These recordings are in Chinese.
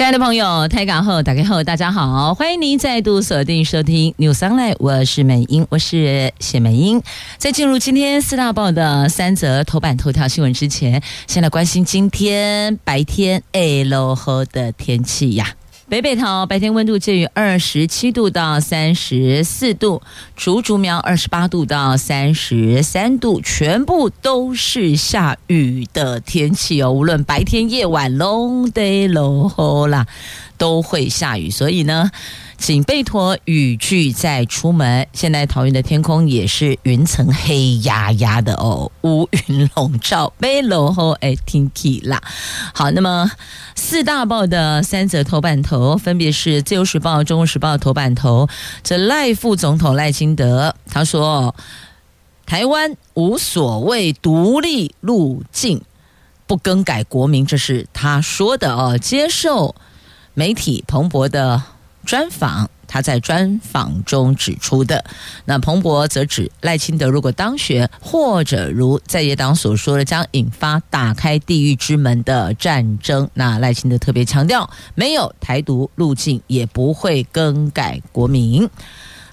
亲爱的朋友，台港后打开后，大家好，欢迎您再度锁定收听 News Online，我是美英，我是谢美英。在进入今天四大报的三则头版头条新闻之前，先来关心今天白天哎落后的天气呀。北北桃白天温度介于二十七度到三十四度，竹竹苗二十八度到三十三度，全部都是下雨的天气哦。无论白天夜晚，long day 喽啦，都会下雨，所以呢。请备妥雨具再出门。现在桃园的天空也是云层黑压压的哦，乌云笼罩，背篭后哎天气啦。好，那么四大报的三则头版头分别是《自由时报》《中国时报》头版头。这赖副总统赖清德他说：“台湾无所谓独立路径，不更改国名。”这是他说的哦。接受媒体彭博的。专访，他在专访中指出的。那彭博则指赖清德如果当选，或者如在野党所说的，将引发打开地狱之门的战争。那赖清德特别强调，没有台独路径，也不会更改国名。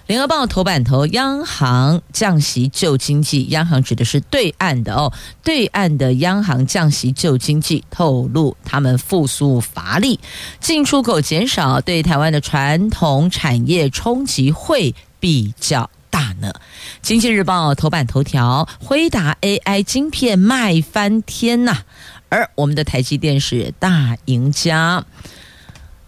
联合报头版头，央行降息救经济，央行指的是对岸的哦，对岸的央行降息救经济，透露他们复苏乏力，进出口减少，对台湾的传统产业冲击会比较大呢。经济日报头版头条，辉达 AI 晶片卖翻天呐，而我们的台积电是大赢家。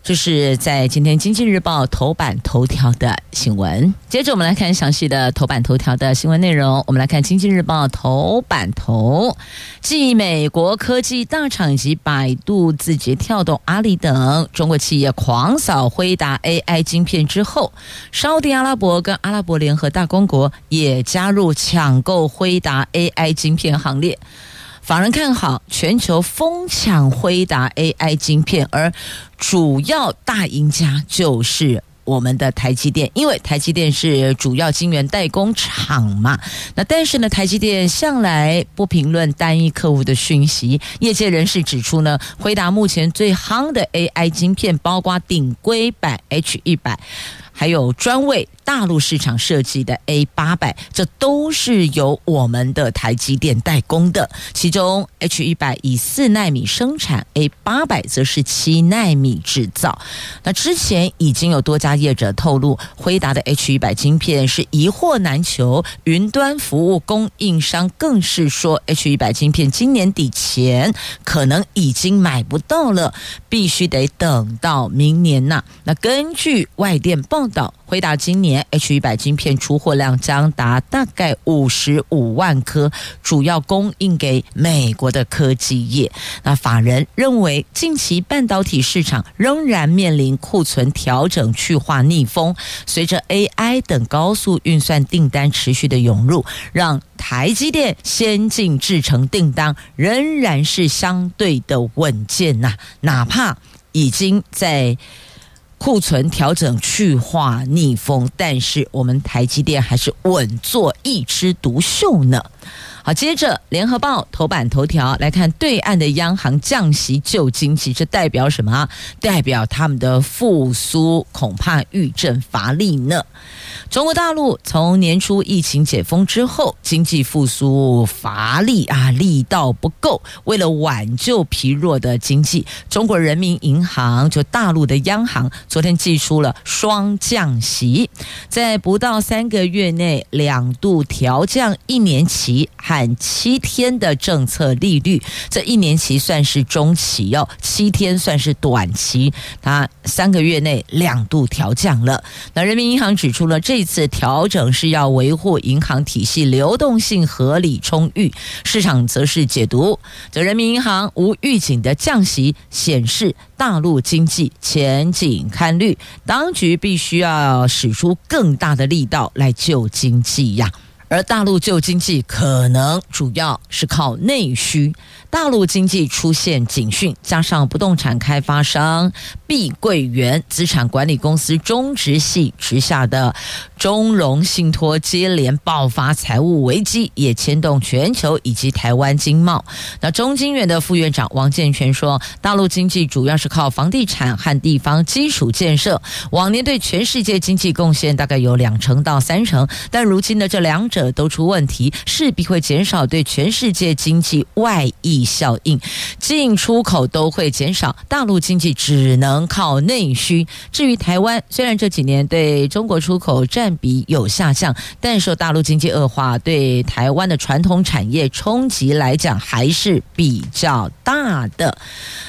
这是在今天《经济日报》头版头条的新闻。接着，我们来看详细的头版头条的新闻内容。我们来看《经济日报》头版头，继美国科技大厂及百度、字节跳动、阿里等中国企业狂扫辉达 AI 晶片之后，沙特阿拉伯跟阿拉伯联合大公国也加入抢购辉达 AI 晶片行列。法人看好全球疯抢辉达 AI 晶片，而主要大赢家就是我们的台积电，因为台积电是主要晶圆代工厂嘛。那但是呢，台积电向来不评论单一客户的讯息。业界人士指出呢，辉达目前最夯的 AI 晶片，包括顶规版 H100，还有专为大陆市场设计的 A 八百，这都是由我们的台积电代工的。其中 H 一百以四纳米生产，A 八百则是七纳米制造。那之前已经有多家业者透露，辉达的 H 一百晶片是一货难求，云端服务供应商更是说，H 一百晶片今年底前可能已经买不到了，必须得等到明年呐。那根据外电报道。辉达今年 H 一百晶片出货量将达大概五十五万颗，主要供应给美国的科技业。那法人认为，近期半导体市场仍然面临库存调整去化逆风，随着 AI 等高速运算订单持续的涌入，让台积电先进制程订单仍然是相对的稳健呐，哪怕已经在。库存调整去化逆风，但是我们台积电还是稳坐一枝独秀呢。好，接着联合报头版头条来看，对岸的央行降息救经济，这代表什么？代表他们的复苏恐怕遇阵乏力呢。中国大陆从年初疫情解封之后，经济复苏乏力啊，力道不够。为了挽救疲弱的经济，中国人民银行就大陆的央行昨天祭出了双降息，在不到三个月内两度调降一年期和七天的政策利率。这一年期算是中期哦，七天算是短期。它三个月内两度调降了。那人民银行指出了这。次调整是要维护银行体系流动性合理充裕，市场则是解读，这人民银行无预警的降息，显示大陆经济前景堪虑，当局必须要使出更大的力道来救经济呀。而大陆旧经济可能主要是靠内需。大陆经济出现警讯，加上不动产开发商碧桂园资产管理公司中植系旗下的中融信托接连爆发财务危机，也牵动全球以及台湾经贸。那中经院的副院长王健全说，大陆经济主要是靠房地产和地方基础建设，往年对全世界经济贡献大概有两成到三成，但如今的这两者都出问题，势必会减少对全世界经济外溢。效应，进出口都会减少，大陆经济只能靠内需。至于台湾，虽然这几年对中国出口占比有下降，但受大陆经济恶化对台湾的传统产业冲击来讲，还是比较大的。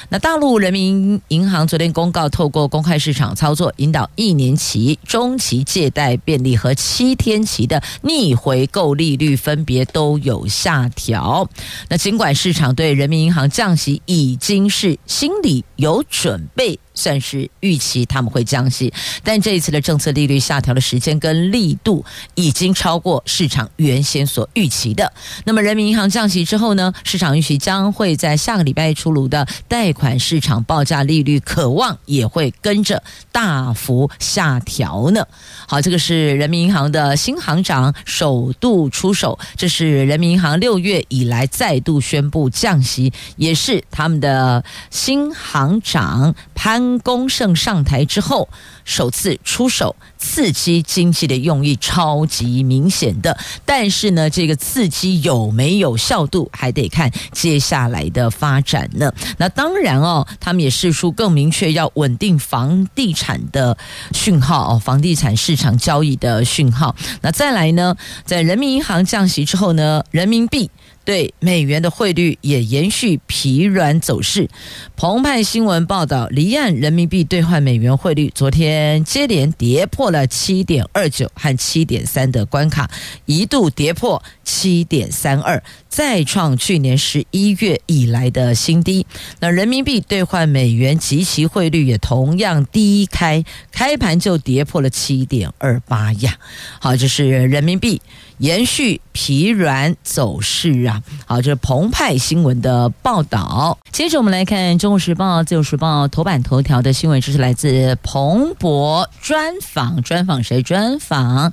那大陆人民银行昨天公告，透过公开市场操作，引导一年期、中期借贷便利和七天期的逆回购利率分别都有下调。那尽管市场对对人民银行降息已经是心里有准备。算是预期他们会降息，但这一次的政策利率下调的时间跟力度已经超过市场原先所预期的。那么人民银行降息之后呢，市场预期将会在下个礼拜出炉的贷款市场报价利率，可望也会跟着大幅下调呢。好，这个是人民银行的新行长首度出手，这是人民银行六月以来再度宣布降息，也是他们的新行长潘。潘功胜上台之后，首次出手刺激经济的用意超级明显的，但是呢，这个刺激有没有效度，还得看接下来的发展呢。那当然哦，他们也释出更明确要稳定房地产的讯号哦，房地产市场交易的讯号。那再来呢，在人民银行降息之后呢，人民币。对美元的汇率也延续疲软走势。澎湃新闻报道，离岸人民币兑换美元汇率昨天接连跌破了七点二九和七点三的关卡，一度跌破七点三二，再创去年十一月以来的新低。那人民币兑换美元即期汇率也同样低开，开盘就跌破了七点二八呀。好，这是人民币。延续疲软走势啊！好，这是澎湃新闻的报道。接着我们来看《中国时报》、《自由时报》头版头条的新闻，这是来自彭博专访。专访谁？专访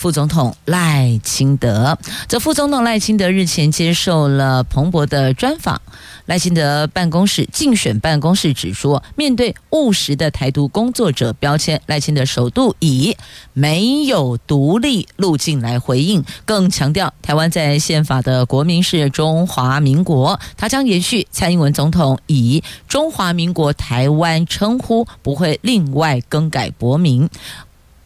副总统赖清德。这副总统赖清德日前接受了彭博的专访。赖清德办公室竞选办公室指出，面对务实的台独工作者标签，赖清德首度以没有独立路径来回应，更强调台湾在宪法的国名是中华民国，他将延续蔡英文总统以中华民国台湾称呼，不会另外更改国名。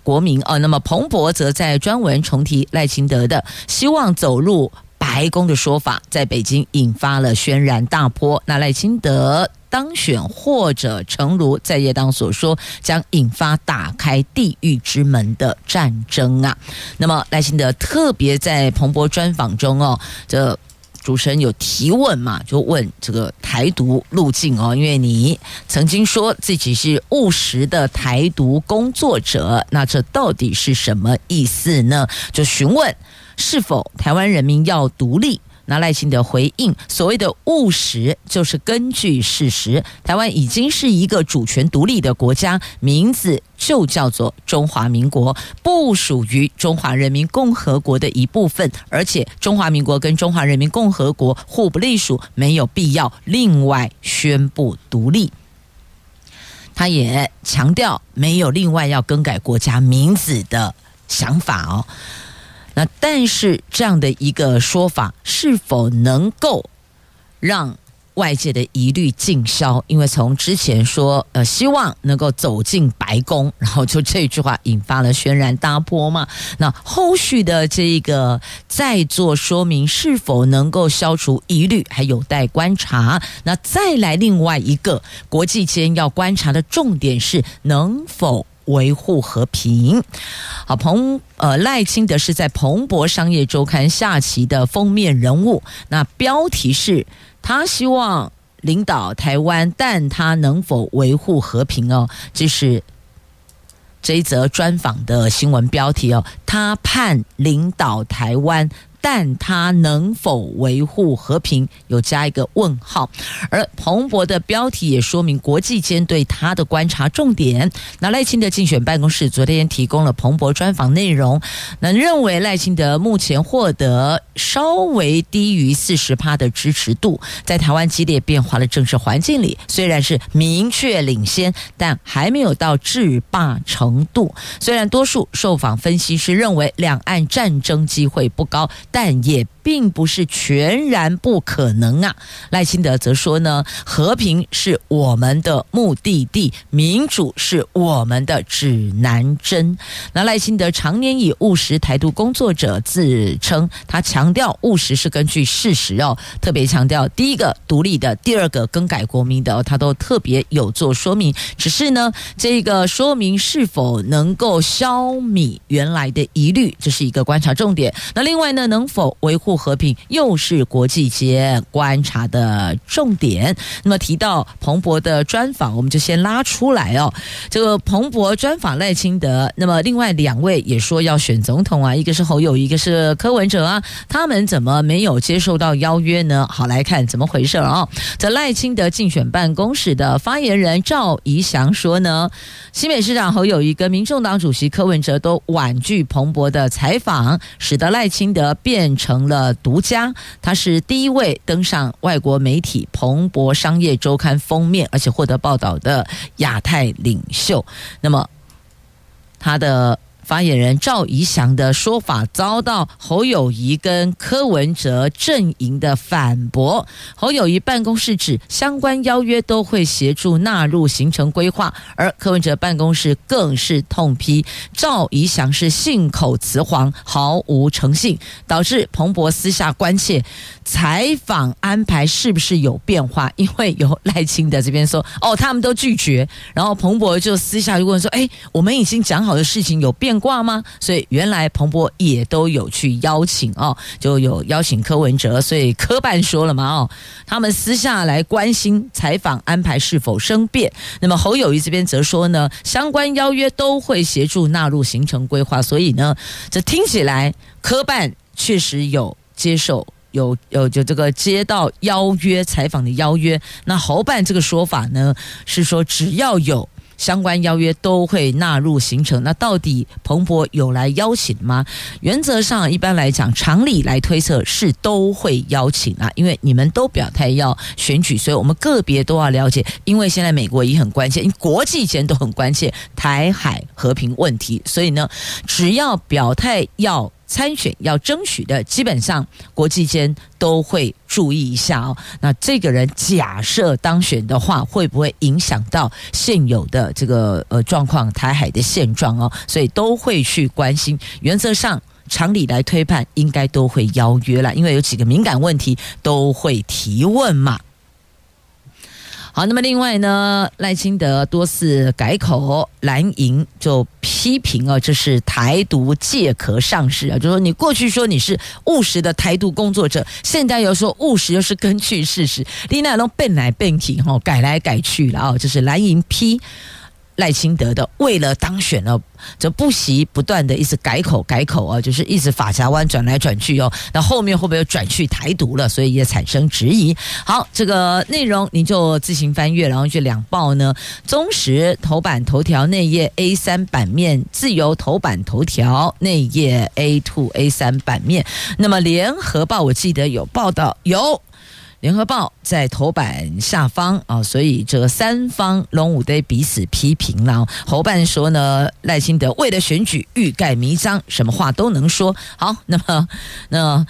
国民哦，那么彭博则在专文重提赖清德的希望走入。白宫的说法在北京引发了轩然大波。那赖清德当选，或者诚如在野党所说，将引发打开地狱之门的战争啊。那么赖清德特别在彭博专访中哦，这主持人有提问嘛，就问这个台独路径哦，因为你曾经说自己是务实的台独工作者，那这到底是什么意思呢？就询问。是否台湾人民要独立？那赖清德回应：所谓的务实，就是根据事实。台湾已经是一个主权独立的国家，名字就叫做中华民国，不属于中华人民共和国的一部分。而且中华民国跟中华人民共和国互不隶属，没有必要另外宣布独立。他也强调，没有另外要更改国家名字的想法哦。那但是这样的一个说法是否能够让外界的疑虑尽消？因为从之前说呃希望能够走进白宫，然后就这句话引发了轩然大波嘛。那后续的这一个再做说明是否能够消除疑虑，还有待观察。那再来另外一个国际间要观察的重点是能否。维护和平。好，彭呃赖清德是在彭博商业周刊下期的封面人物。那标题是他希望领导台湾，但他能否维护和平哦？这是这一则专访的新闻标题哦，他盼领导台湾。但他能否维护和平，有加一个问号。而彭博的标题也说明国际间对他的观察重点。那赖清德竞选办公室昨天提供了彭博专访内容，那认为赖清德目前获得稍微低于四十趴的支持度，在台湾激烈变化的政治环境里，虽然是明确领先，但还没有到制霸程度。虽然多数受访分析师认为两岸战争机会不高。蛋液并不是全然不可能啊！赖清德则说呢，和平是我们的目的地，民主是我们的指南针。那赖清德常年以务实台独工作者自称，他强调务实是根据事实哦，特别强调第一个独立的，第二个更改国民的，他都特别有做说明。只是呢，这个说明是否能够消弭原来的疑虑，这是一个观察重点。那另外呢，能否维护和平，又是国际间观察的重点。那么提到彭博的专访，我们就先拉出来哦。这个彭博专访赖清德，那么另外两位也说要选总统啊，一个是侯友，一个是柯文哲啊，他们怎么没有接受到邀约呢？好，来看怎么回事啊。这赖清德竞选办公室的发言人赵怡翔说呢，新北市长侯友宜跟民众党主席柯文哲都婉拒彭博的采访，使得赖清德。变成了独家，他是第一位登上外国媒体《彭博商业周刊》封面，而且获得报道的亚太领袖。那么，他的。发言人赵怡翔的说法遭到侯友谊跟柯文哲阵营的反驳。侯友谊办公室指相关邀约都会协助纳入行程规划，而柯文哲办公室更是痛批赵怡翔是信口雌黄，毫无诚信，导致彭博私下关切采访安排是不是有变化。因为有赖清德这边说哦，他们都拒绝，然后彭博就私下就问说，哎，我们已经讲好的事情有变挂吗？所以原来彭博也都有去邀请哦，就有邀请柯文哲，所以科办说了嘛哦，他们私下来关心采访安排是否生变。那么侯友谊这边则说呢，相关邀约都会协助纳入行程规划，所以呢，这听起来科办确实有接受，有有就这个接到邀约采访的邀约。那侯办这个说法呢，是说只要有。相关邀约都会纳入行程。那到底彭博有来邀请吗？原则上，一般来讲，常理来推测是都会邀请啊，因为你们都表态要选举，所以我们个别都要了解。因为现在美国也很关切，因为国际间都很关切台海和平问题，所以呢，只要表态要。参选要争取的，基本上国际间都会注意一下哦。那这个人假设当选的话，会不会影响到现有的这个呃状况，台海的现状哦？所以都会去关心。原则上，常理来推判，应该都会邀约了，因为有几个敏感问题都会提问嘛。好，那么另外呢，赖清德多次改口，蓝营就批评啊，这是台独借壳上市啊，就说你过去说你是务实的台独工作者，现在又说务实又是根据事实，你那种变来变去哈，改来改去了啊，这是蓝营批。赖清德的为了当选呢，就不惜不断的一直改口改口啊，就是一直发夹弯转来转去哦。那后面会不会又转去台独了？所以也产生质疑。好，这个内容您就自行翻阅，然后去两报呢，中时头版头条内页 A 三版面，自由头版头条内页 A two A 三版面。那么联合报我记得有报道有。联合报在头版下方啊，所以这三方龙五队彼此批评了。侯办说呢，赖清德为了选举欲盖弥彰，什么话都能说。好，那么那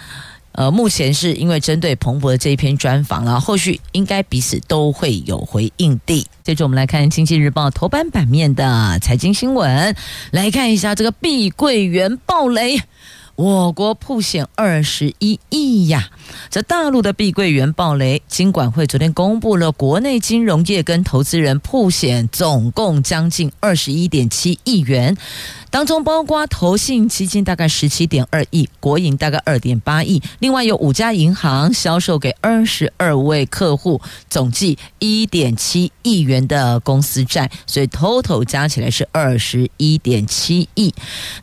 呃，目前是因为针对彭博的这一篇专访了，后续应该彼此都会有回应的。接着我们来看《经济日报》头版版面的财经新闻，来看一下这个碧桂园暴雷。我国曝险二十一亿呀！这大陆的碧桂园暴雷，金管会昨天公布了国内金融业跟投资人曝险总共将近二十一点七亿元。当中包括投信基金大概十七点二亿，国营大概二点八亿，另外有五家银行销售给二十二位客户，总计一点七亿元的公司债，所以 total 加起来是二十一点七亿。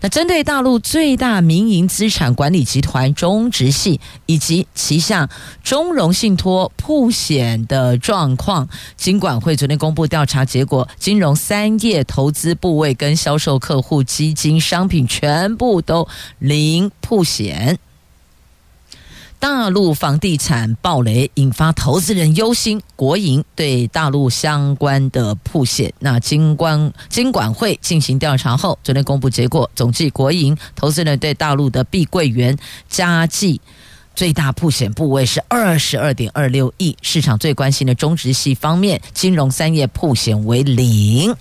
那针对大陆最大民营资产管理集团中植系以及旗下中融信托曝险的状况，金管会昨天公布调查结果，金融三业投资部位跟销售客户基金商品全部都零曝险。大陆房地产暴雷引发投资人忧心，国营对大陆相关的曝险。那金管金管会进行调查后，昨天公布结果，总计国营投资人对大陆的碧桂园佳绩。最大曝险部位是二十二点二六亿，市场最关心的中植系方面，金融三业曝险为零。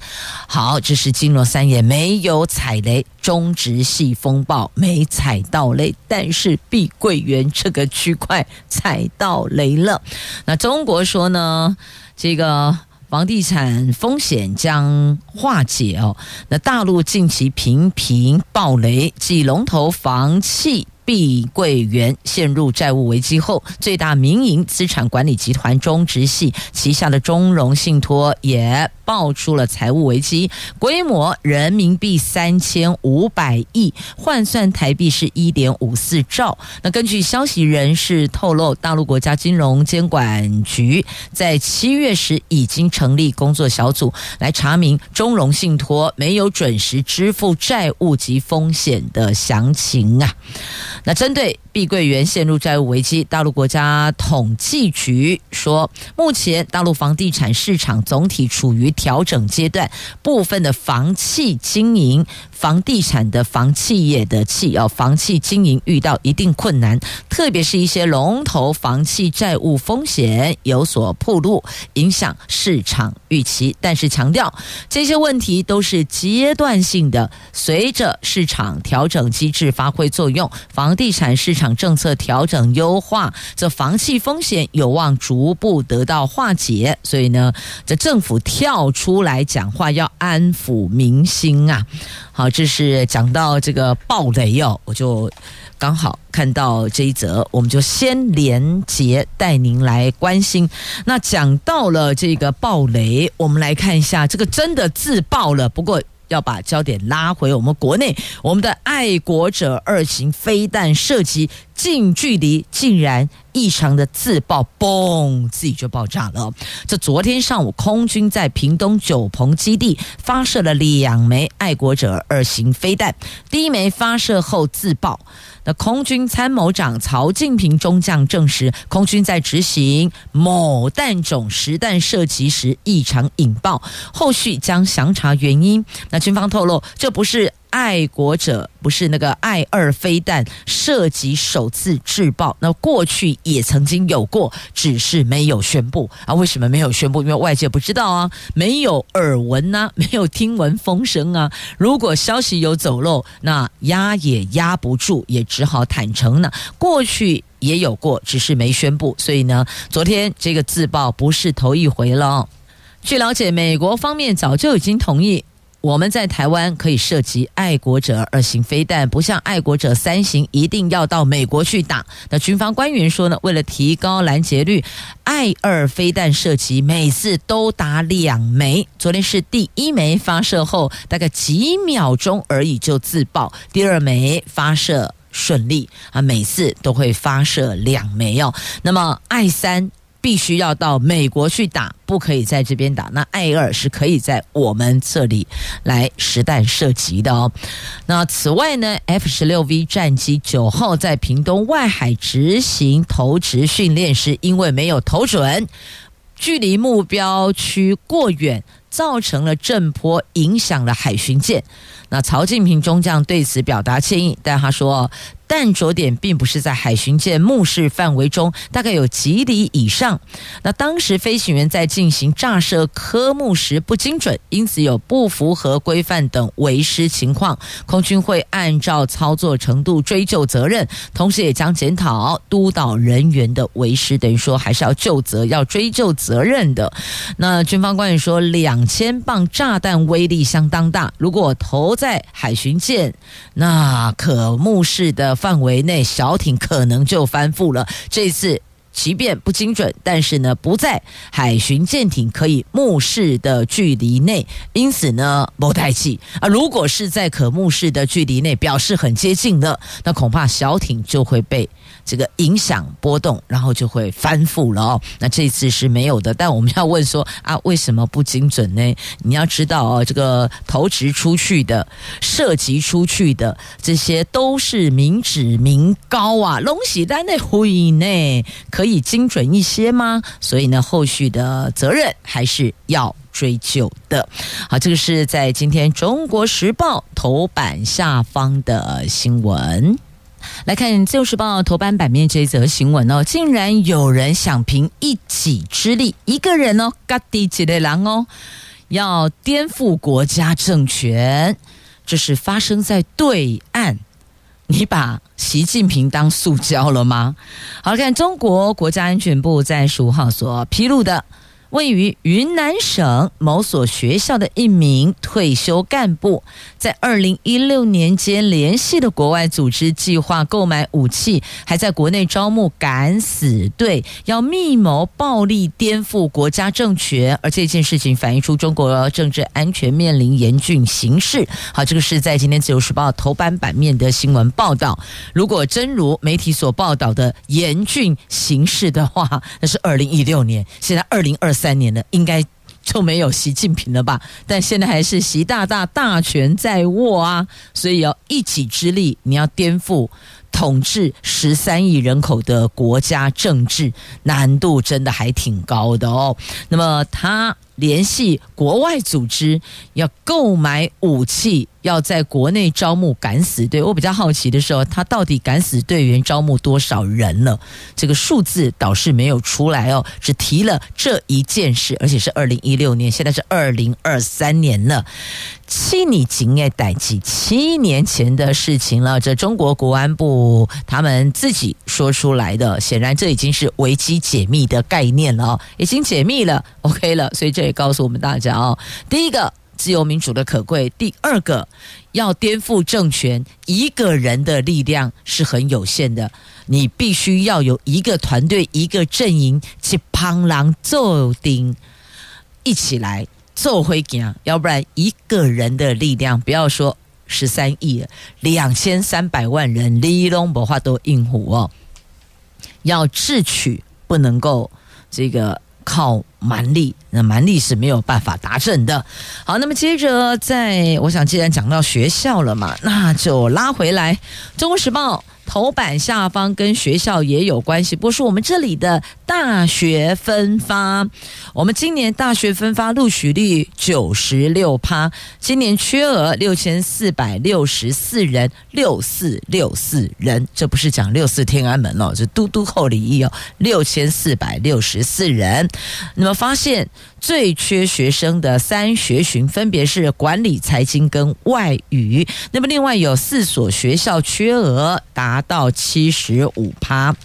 好，这是金融三业没有踩雷，中植系风暴没踩到雷，但是碧桂园这个区块踩到雷了。那中国说呢，这个房地产风险将化解哦。那大陆近期频频暴雷，继龙头房企。碧桂园陷入债务危机后，最大民营资产管理集团中植系旗下的中融信托也爆出了财务危机，规模人民币三千五百亿，换算台币是一点五四兆。那根据消息人士透露，大陆国家金融监管局在七月时已经成立工作小组来查明中融信托没有准时支付债务及风险的详情啊。那针对碧桂园陷入债务危机，大陆国家统计局说，目前大陆房地产市场总体处于调整阶段，部分的房企经营。房地产的房企业的企哦，房企经营遇到一定困难，特别是一些龙头房企债务风险有所暴露，影响市场预期。但是强调这些问题都是阶段性的，随着市场调整机制发挥作用，房房地产市场政策调整优化，这房企风险有望逐步得到化解。所以呢，这政府跳出来讲话，要安抚民心啊。好，这是讲到这个暴雷哦，我就刚好看到这一则，我们就先连结带您来关心。那讲到了这个暴雷，我们来看一下，这个真的自爆了，不过。要把焦点拉回我们国内，我们的爱国者二型飞弹射击近距离竟然异常的自爆，嘣，自己就爆炸了。这昨天上午，空军在屏东九鹏基地发射了两枚爱国者二型飞弹，第一枚发射后自爆。那空军参谋长曹进平中将证实，空军在执行某弹种实弹射击时异常引爆，后续将详查原因。那军方透露，这不是。爱国者不是那个爱二飞弹涉及首次自爆，那过去也曾经有过，只是没有宣布啊。为什么没有宣布？因为外界不知道啊，没有耳闻呐、没有听闻风声啊。如果消息有走漏，那压也压不住，也只好坦诚呢。过去也有过，只是没宣布。所以呢，昨天这个自爆不是头一回了。据了解，美国方面早就已经同意。我们在台湾可以射击爱国者二型飞弹，不像爱国者三型一定要到美国去打。那军方官员说呢，为了提高拦截率，爱二飞弹射击每次都打两枚。昨天是第一枚发射后，大概几秒钟而已就自爆，第二枚发射顺利啊，每次都会发射两枚哦。那么爱三。必须要到美国去打，不可以在这边打。那艾尔是可以在我们这里来实弹射击的哦。那此外呢，F 十六 V 战机九号在屏东外海执行投掷训练时，因为没有投准，距离目标区过远，造成了震波，影响了海巡舰。那曹进平中将对此表达歉意，但他说。但着点并不是在海巡舰目视范围中，大概有几里以上。那当时飞行员在进行炸射科目时不精准，因此有不符合规范等违失情况，空军会按照操作程度追究责任，同时也将检讨督导人员的违失，等于说还是要就责，要追究责任的。那军方官员说，两千磅炸弹威力相当大，如果投在海巡舰，那可目视的范围内，小艇可能就翻覆了。这次。即便不精准，但是呢，不在海巡舰艇可以目视的距离内，因此呢，不带气啊。如果是在可目视的距离内，表示很接近的，那恐怕小艇就会被。这个影响波动，然后就会翻覆了哦。那这次是没有的，但我们要问说啊，为什么不精准呢？你要知道哦，这个投掷出去的、射击出去的，这些都是民脂民膏啊，龙喜丹的会呢，可以精准一些吗？所以呢，后续的责任还是要追究的。好，这个是在今天《中国时报》头版下方的新闻。来看《自由时报》头版版面这一则新闻哦，竟然有人想凭一己之力，一个人哦，嘎地几的狼哦，要颠覆国家政权，这是发生在对岸。你把习近平当塑胶了吗？好，看中国国家安全部在十五号所披露的。位于云南省某所学校的一名退休干部，在二零一六年间联系的国外组织，计划购买武器，还在国内招募敢死队，要密谋暴力颠覆国家政权。而这件事情反映出中国政治安全面临严峻形势。好，这个是在今天自由时报头版版面的新闻报道。如果真如媒体所报道的严峻形势的话，那是二零一六年，现在二零二三年了，应该就没有习近平了吧？但现在还是习大大大权在握啊，所以要一己之力，你要颠覆统治十三亿人口的国家政治，难度真的还挺高的哦。那么他。联系国外组织要购买武器，要在国内招募敢死队。我比较好奇的时候，他到底敢死队员招募多少人了？这个数字倒是没有出来哦，只提了这一件事，而且是二零一六年，现在是二零二三年了。七年前的代志，七年前的事情了。这中国国安部他们自己说出来的，显然这已经是危机解密的概念了，已经解密了，OK 了。所以这告诉我们大家哦，第一个自由民主的可贵，第二个要颠覆政权，一个人的力量是很有限的，你必须要有一个团队、一个阵营，去帮狼做丁一起来。做会讲，要不然一个人的力量，不要说十三亿，两千三百万人，你都没法都应付哦。要智取，不能够这个靠蛮力，那蛮力是没有办法达成的。好，那么接着在，我想既然讲到学校了嘛，那就拉回来《中国时报》。头版下方跟学校也有关系，不是我们这里的大学分发。我们今年大学分发录取率九十六趴，今年缺额六千四百六十四人，六四六四人，这不是讲六四天安门哦，是嘟嘟厚礼义哦，六千四百六十四人。那么发现。最缺学生的三学群分别是管理、财经跟外语。那么另外有四所学校缺额达到七十五趴。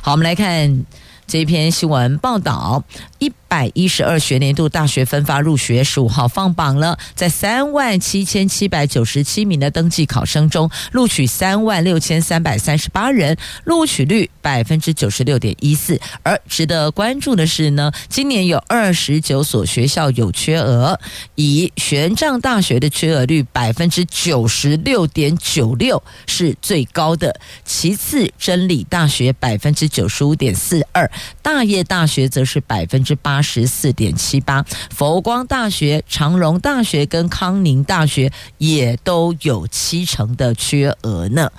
好，我们来看这篇新闻报道。一百一十二学年度大学分发入学十五号放榜了，在三万七千七百九十七名的登记考生中，录取三万六千三百三十八人，录取率百分之九十六点一四。而值得关注的是呢，今年有二十九所学校有缺额，以玄奘大学的缺额率百分之九十六点九六是最高的，其次真理大学百分之九十五点四二，大业大学则是百分之。八十四点七八，佛光大学、长荣大学跟康宁大学也都有七成的缺额呢。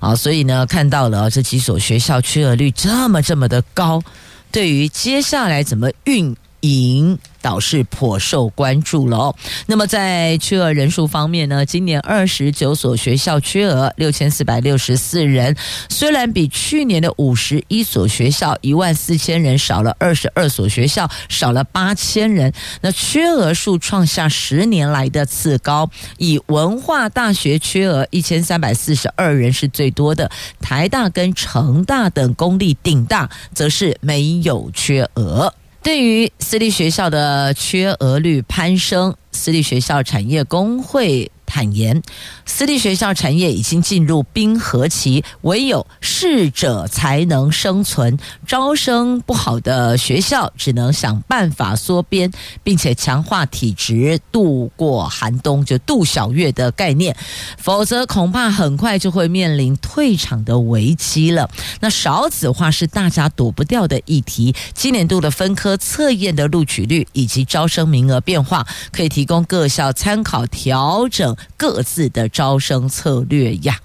啊，所以呢，看到了这几所学校缺额率这么这么的高，对于接下来怎么运营。倒是颇受关注了。那么在缺额人数方面呢，今年二十九所学校缺额六千四百六十四人，虽然比去年的五十一所学校一万四千人少了二十二所学校少了八千人，那缺额数创下十年来的次高。以文化大学缺额一千三百四十二人是最多的，台大跟成大等公立顶大则是没有缺额。对于私立学校的缺额率攀升，私立学校产业工会坦言，私立学校产业已经进入冰河期，唯有适者才能生存。招生不好的学校只能想办法缩编，并且强化体质，度过寒冬，就度小月的概念。否则恐怕很快就会面临退场的危机了。那少子化是大家躲不掉的议题。今年度的分科测验的录取率以及招生名额变化，可以提供各校参考调整。各自的招生策略呀，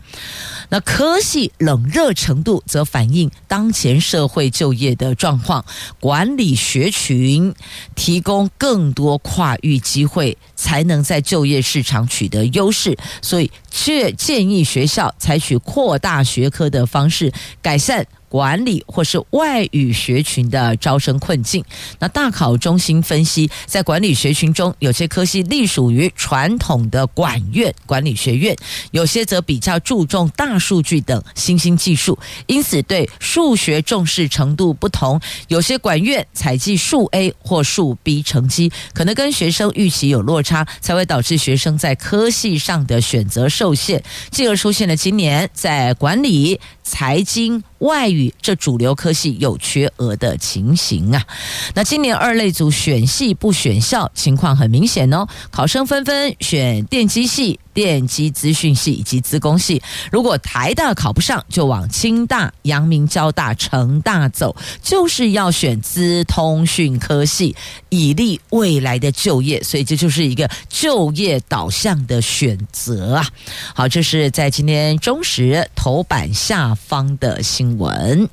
那科系冷热程度则反映当前社会就业的状况，管理学群提供更多跨域机会，才能在就业市场取得优势，所以却建议学校采取扩大学科的方式改善。管理或是外语学群的招生困境。那大考中心分析，在管理学群中，有些科系隶属于传统的管院管理学院，有些则比较注重大数据等新兴技术，因此对数学重视程度不同。有些管院采计数 A 或数 B 成绩，可能跟学生预期有落差，才会导致学生在科系上的选择受限，进而出现了今年在管理、财经。外语这主流科系有缺额的情形啊，那今年二类组选系不选校情况很明显哦，考生纷纷选电机系。电机资讯系以及资工系，如果台大考不上，就往清大、阳明交大、成大走，就是要选资通讯科系，以利未来的就业。所以这就是一个就业导向的选择啊。好，这是在今天中时头版下方的新闻。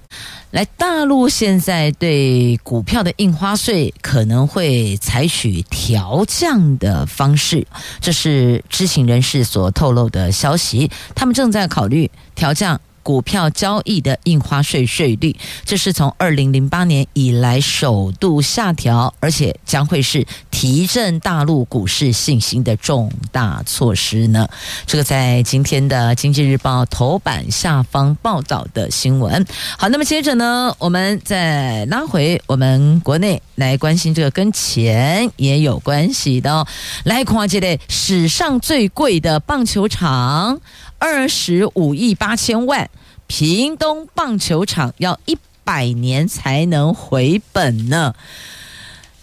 来，大陆现在对股票的印花税可能会采取调降的方式，这是知情人士所透露的消息。他们正在考虑调降。股票交易的印花税税率，这是从二零零八年以来首度下调，而且将会是提振大陆股市信心的重大措施呢。这个在今天的《经济日报》头版下方报道的新闻。好，那么接着呢，我们再拉回我们国内来关心这个跟钱也有关系的哦。来看这个史上最贵的棒球场。二十五亿八千万，屏东棒球场要一百年才能回本呢。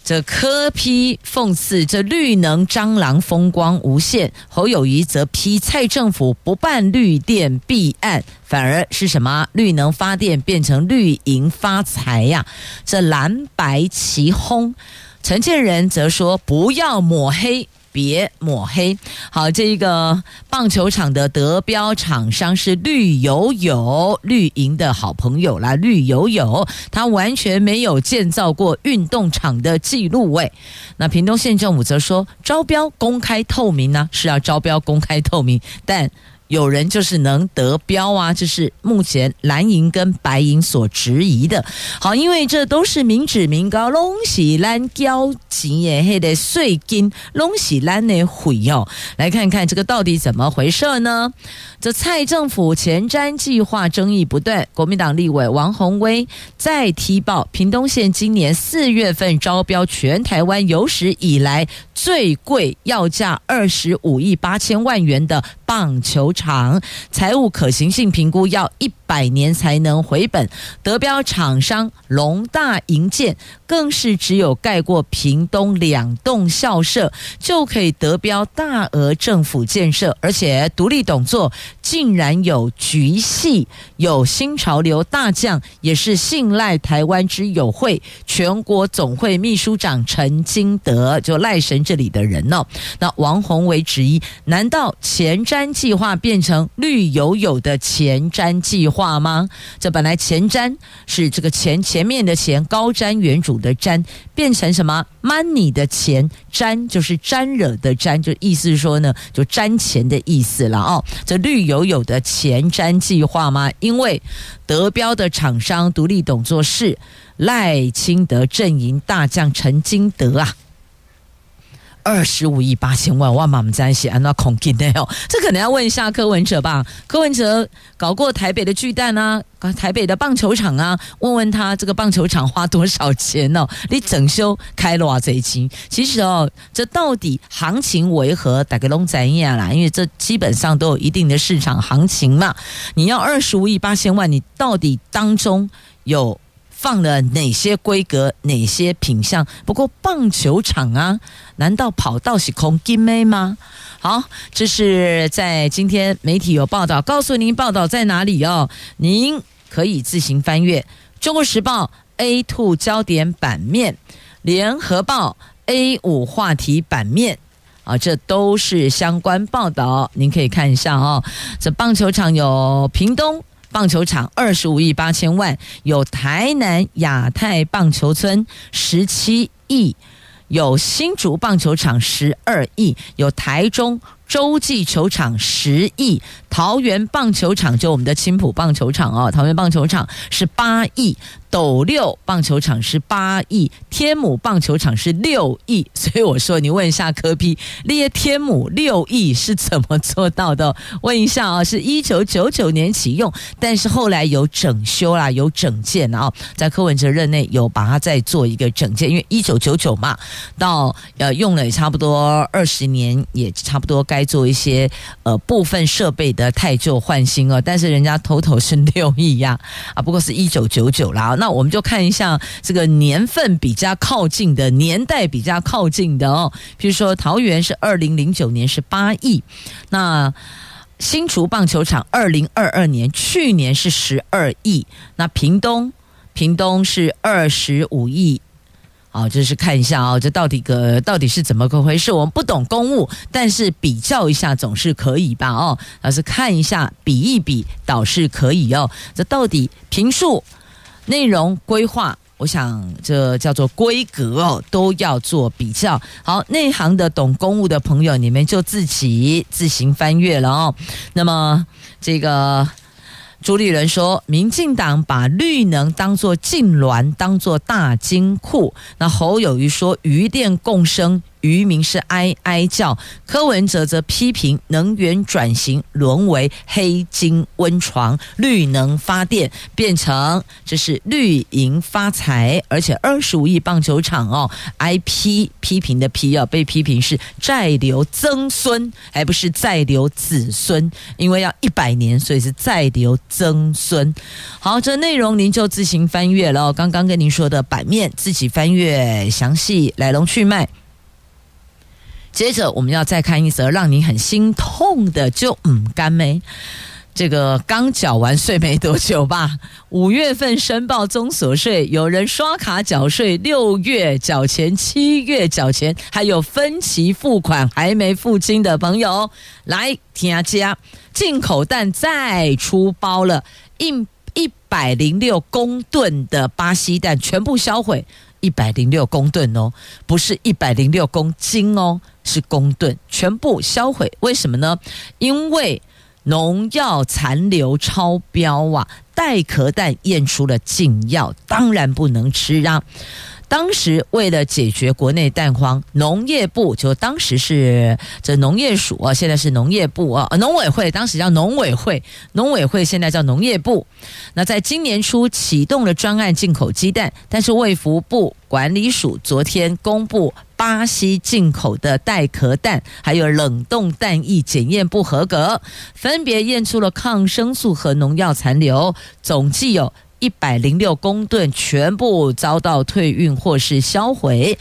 这柯批讽刺这绿能蟑螂风光无限，侯友谊则批蔡政府不办绿电弊案，反而是什么绿能发电变成绿营发财呀？这蓝白齐轰，陈建仁则说不要抹黑。别抹黑。好，这一个棒球场的德标厂商是绿油油绿营的好朋友啦，绿油油，他完全没有建造过运动场的记录。位，那屏东县政府则说，招标公开透明呢，是要招标公开透明，但。有人就是能得标啊，这是目前蓝营跟白银所质疑的。好，因为这都是民脂民膏，拢是咱交钱的迄个税金，拢是咱的费哦。来看看这个到底怎么回事呢？这蔡政府前瞻计划争议不断，国民党立委王鸿薇再踢爆屏东县今年四月份招标全台湾有史以来最贵，要价二十五亿八千万元的棒球场，财务可行性评估要一百年才能回本。得标厂商龙大营建更是只有盖过屏东两栋校舍就可以得标大额政府建设，而且独立董座。竟然有菊系，有新潮流大将，也是信赖台湾之友会全国总会秘书长陈金德，就赖神这里的人呢、哦？那王鸿薇质疑：难道前瞻计划变成绿油油的前瞻计划吗？这本来前瞻是这个前前面的前高瞻远瞩的瞻，变成什么？money 的前瞻就是沾惹的沾，就意思是说呢，就沾钱的意思了哦。这绿油油的前瞻计划吗？因为德标的厂商独立董座是赖清德阵营大将陈金德啊。二十五亿八千万，哇！妈妈在写，安那恐惊的哦。这可能要问一下柯文哲吧？柯文哲搞过台北的巨蛋啊，搞台北的棒球场啊，问问他这个棒球场花多少钱、哦？你整修开了啊？这一期其实哦，这到底行情为何？大概拢知影啦，因为这基本上都有一定的市场行情嘛。你要二十五亿八千万，你到底当中有？放了哪些规格、哪些品相？不过棒球场啊，难道跑道是空金妹吗？好，这是在今天媒体有报道，告诉您报道在哪里哦，您可以自行翻阅《中国时报》A2 焦点版面，《联合报》A5 话题版面啊，这都是相关报道，您可以看一下哦。这棒球场有屏东。棒球场二十五亿八千万，有台南亚太棒球村十七亿，有新竹棒球场十二亿，有台中洲际球场十亿，桃园棒球场就我们的青埔棒球场哦，桃园棒球场是八亿。斗六棒球场是八亿，天母棒球场是六亿，所以我说你问一下柯 P，列天母六亿是怎么做到的？问一下啊，是一九九九年启用，但是后来有整修啦，有整建啊，在柯文哲任内有把它再做一个整建，因为一九九九嘛，到呃用了也差不多二十年，也差不多该做一些呃部分设备的汰旧换新哦，但是人家头头是六亿呀，啊，不过是一九九九啦。那我们就看一下这个年份比较靠近的年代比较靠近的哦，比如说桃园是二零零九年是八亿，那新竹棒球场二零二二年去年是十二亿，那屏东屏东是二十五亿，好，这是看一下哦，这到底个到底是怎么个回事？我们不懂公务，但是比较一下总是可以吧？哦，而是看一下比一比倒是可以哦，这到底坪数？内容规划，我想这叫做规格哦，都要做比较。好，内行的懂公务的朋友，你们就自己自行翻阅了哦。那么这个朱立伦说，民进党把绿能当作痉挛，当作大金库。那侯友谊说，渔电共生。渔民是哀哀叫，柯文哲则批评能源转型沦为黑金温床，绿能发电变成这是绿营发财，而且二十五亿棒球场哦，I P 批评的批哦，被批评是再留曾孙，还不是再留子孙，因为要一百年，所以是再留曾孙。好，这内容您就自行翻阅了，刚刚跟您说的版面自己翻阅详细来龙去脉。接着我们要再看一则让你很心痛的，就嗯干没，这个刚缴完税没多久吧，五月份申报综所税，有人刷卡缴税，六月缴钱，七月缴钱，还有分期付款还没付清的朋友，来听下，进口蛋再出包了，一一百零六公吨的巴西蛋全部销毁。一百零六公吨哦，不是一百零六公斤哦，是公吨，全部销毁。为什么呢？因为农药残留超标啊，带壳蛋验出了禁药，当然不能吃啊。当时为了解决国内蛋荒，农业部就当时是这农业署啊，现在是农业部啊，农委会当时叫农委会，农委会现在叫农业部。那在今年初启动了专案进口鸡蛋，但是卫福部管理署昨天公布巴西进口的带壳蛋还有冷冻蛋液检验不合格，分别验出了抗生素和农药残留，总计有。一百零六公吨全部遭到退运或是销毁。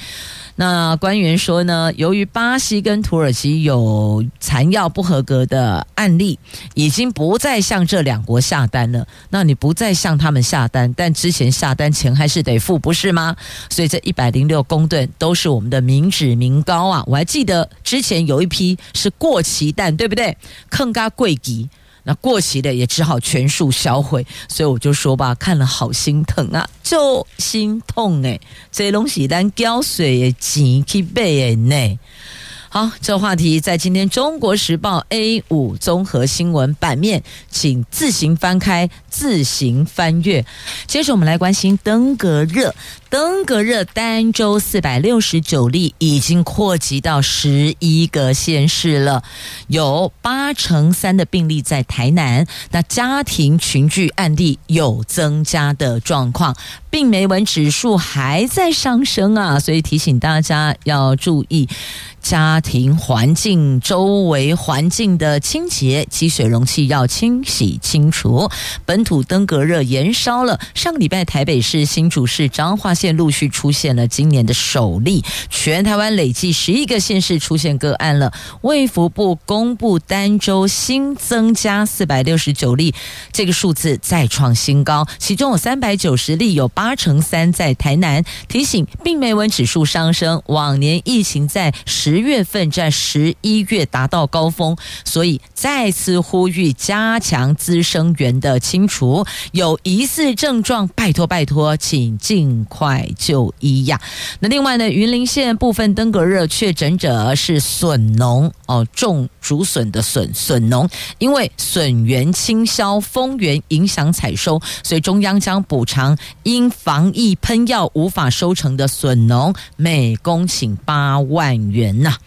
那官员说呢，由于巴西跟土耳其有残药不合格的案例，已经不再向这两国下单了。那你不再向他们下单，但之前下单钱还是得付，不是吗？所以这一百零六公吨都是我们的民脂民膏啊！我还记得之前有一批是过期蛋，对不对？坑嘎贵吉。那过期的也只好全数销毁，所以我就说吧，看了好心疼啊，就心痛诶，这东西单交水的钱去买的呢。好，这话题在今天《中国时报》A 五综合新闻版面，请自行翻开，自行翻阅。接着我们来关心登革热，登革热单周四百六十九例，已经扩及到十一个县市了，有八成三的病例在台南。那家庭群聚案例有增加的状况，病媒蚊指数还在上升啊，所以提醒大家要注意。家庭环境周围环境的清洁，积水容器要清洗清除。本土登革热延烧了，上个礼拜台北市、新竹市、彰化县陆续出现了今年的首例，全台湾累计十一个县市出现个案了。卫福部公布单周新增加四百六十九例，这个数字再创新高，其中有三百九十例，有八成三在台南。提醒病媒蚊指数上升，往年疫情在十。月份至十一月达到高峰，所以再次呼吁加强滋生源的清除。除有疑似症状，拜托拜托，请尽快就医呀。那另外呢，云林县部分登革热确诊者是笋农哦，种竹笋的笋笋农，因为笋园倾销，丰园影响采收，所以中央将补偿因防疫喷药无法收成的笋农每公顷八万元。那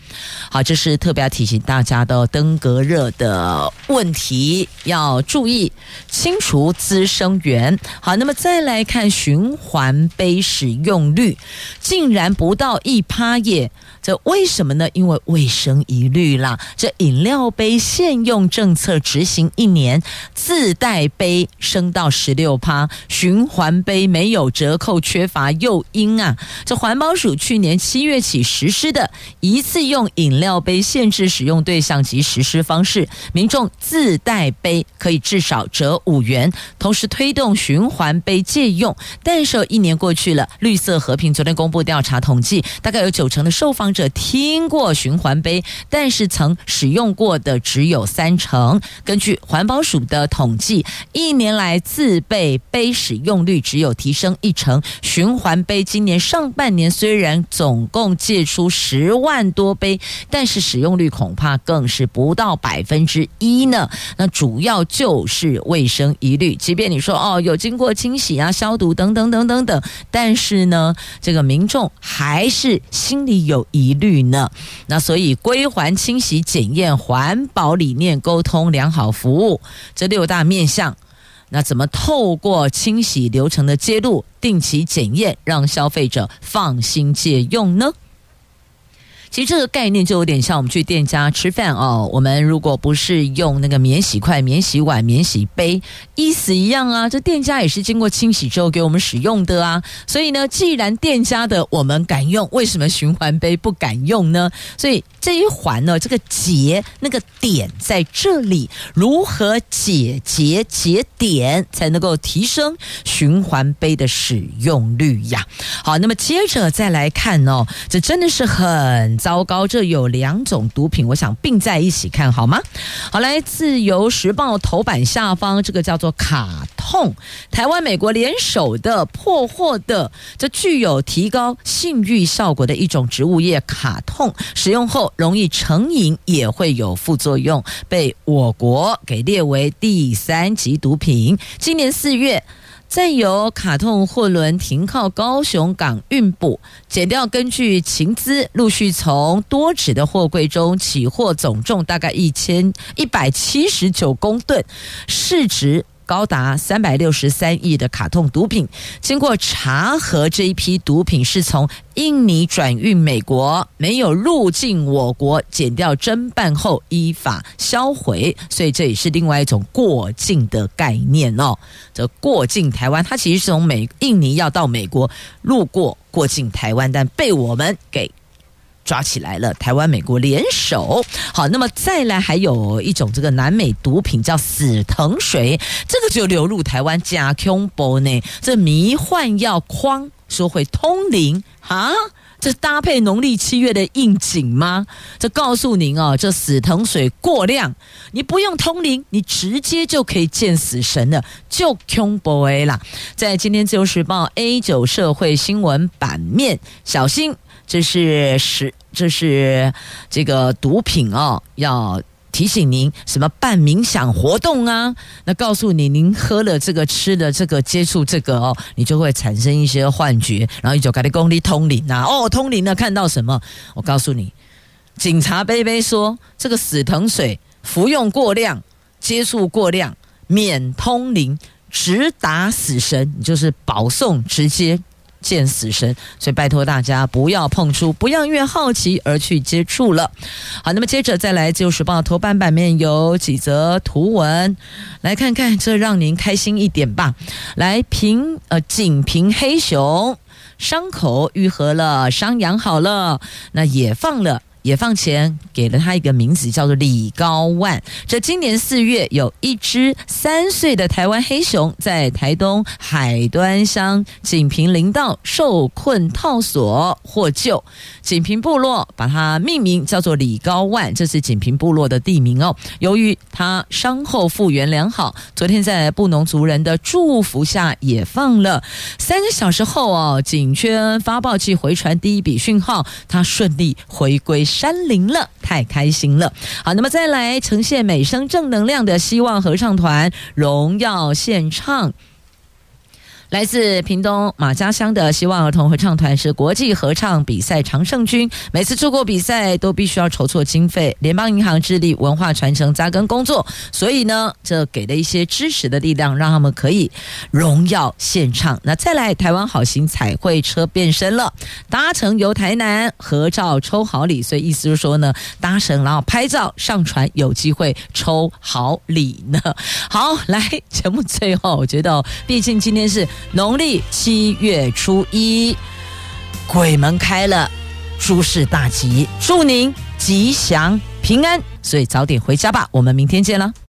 好，这是特别要提醒大家的登革热的问题，要注意清除滋生源。好，那么再来看循环杯使用率，竟然不到一趴耶。这为什么呢？因为卫生疑虑啦。这饮料杯限用政策执行一年，自带杯升到十六趴，循环杯没有折扣，缺乏诱因啊。这环保署去年七月起实施的一次用饮料杯限制使用对象及实施方式，民众自带杯可以至少折五元，同时推动循环杯借用。但是，一年过去了，绿色和平昨天公布调查统计，大概有九成的受访者者听过循环杯，但是曾使用过的只有三成。根据环保署的统计，一年来自备杯使用率只有提升一成。循环杯今年上半年虽然总共借出十万多杯，但是使用率恐怕更是不到百分之一呢。那主要就是卫生疑虑。即便你说哦，有经过清洗啊、消毒等等等等等，但是呢，这个民众还是心里有疑。疑虑呢？那所以归还、清洗、检验、环保理念、沟通、良好服务这六大面向，那怎么透过清洗流程的揭露、定期检验，让消费者放心借用呢？其实这个概念就有点像我们去店家吃饭哦，我们如果不是用那个免洗筷、免洗碗、免洗杯，意思一样啊。这店家也是经过清洗之后给我们使用的啊。所以呢，既然店家的我们敢用，为什么循环杯不敢用呢？所以这一环呢，这个结那个点在这里，如何解结节点才能够提升循环杯的使用率呀？好，那么接着再来看哦，这真的是很。糟糕，这有两种毒品，我想并在一起看好吗？好，来，《自由时报》头版下方这个叫做卡痛，台湾、美国联手的破获的，这具有提高性欲效果的一种植物液卡痛，使用后容易成瘾，也会有副作用，被我国给列为第三级毒品。今年四月。再由卡通货轮停靠高雄港运补，减掉根据情资，陆续从多指的货柜中起货总重大概一千一百七十九公吨，市值高达三百六十三亿的卡痛毒品。经过查核，这一批毒品是从印尼转运美国，没有入境我国，检调侦办后依法销毁，所以这也是另外一种过境的概念哦。这过境台湾，它其实是从美印尼要到美国路过过境台湾，但被我们给抓起来了。台湾、美国联手，好，那么再来还有一种这个南美毒品叫死藤水，这个就流入台湾加恐怖呢。这迷幻药框说会通灵啊？这搭配农历七月的应景吗？这告诉您哦，这死藤水过量，你不用通灵，你直接就可以见死神了，就恐怖啦！在今天自由时报 A 九社会新闻版面，小心，这是是这是这个毒品哦，要。提醒您什么办冥想活动啊？那告诉你，您喝了这个、吃了这个、接触这个哦，你就会产生一些幻觉，然后一九咖喱功力通灵啊！哦，通灵了，看到什么？我告诉你，警察杯杯说，这个死藤水服用过量、接触过量，免通灵，直达死神，你就是保送直接。见死神，所以拜托大家不要碰触，不要越好奇而去接触了。好，那么接着再来，《就是报》头版版面有几则图文，来看看，这让您开心一点吧。来平呃，仅凭黑熊伤口愈合了，伤养好了，那也放了。也放钱，给了他一个名字，叫做李高万。这今年四月，有一只三岁的台湾黑熊在台东海端乡锦屏林道受困套索获救，锦屏部落把它命名叫做李高万，这是锦屏部落的地名哦。由于他伤后复原良好，昨天在布农族人的祝福下，也放了三个小时后哦，颈圈发报器回传第一笔讯号，他顺利回归。山林了，太开心了。好，那么再来呈现美声正能量的希望合唱团荣耀献唱。来自屏东马家乡的希望儿童合唱团是国际合唱比赛常胜军，每次出国比赛都必须要筹措经费，联邦银行致力文化传承扎根工作，所以呢，这给了一些支持的力量，让他们可以荣耀献唱。那再来，台湾好行彩绘车变身了，搭乘游台南合照抽好礼，所以意思就是说呢，搭乘然后拍照上传，有机会抽好礼呢。好，来节目最后，我觉得毕竟今天是。农历七月初一，鬼门开了，诸事大吉，祝您吉祥平安，所以早点回家吧。我们明天见了。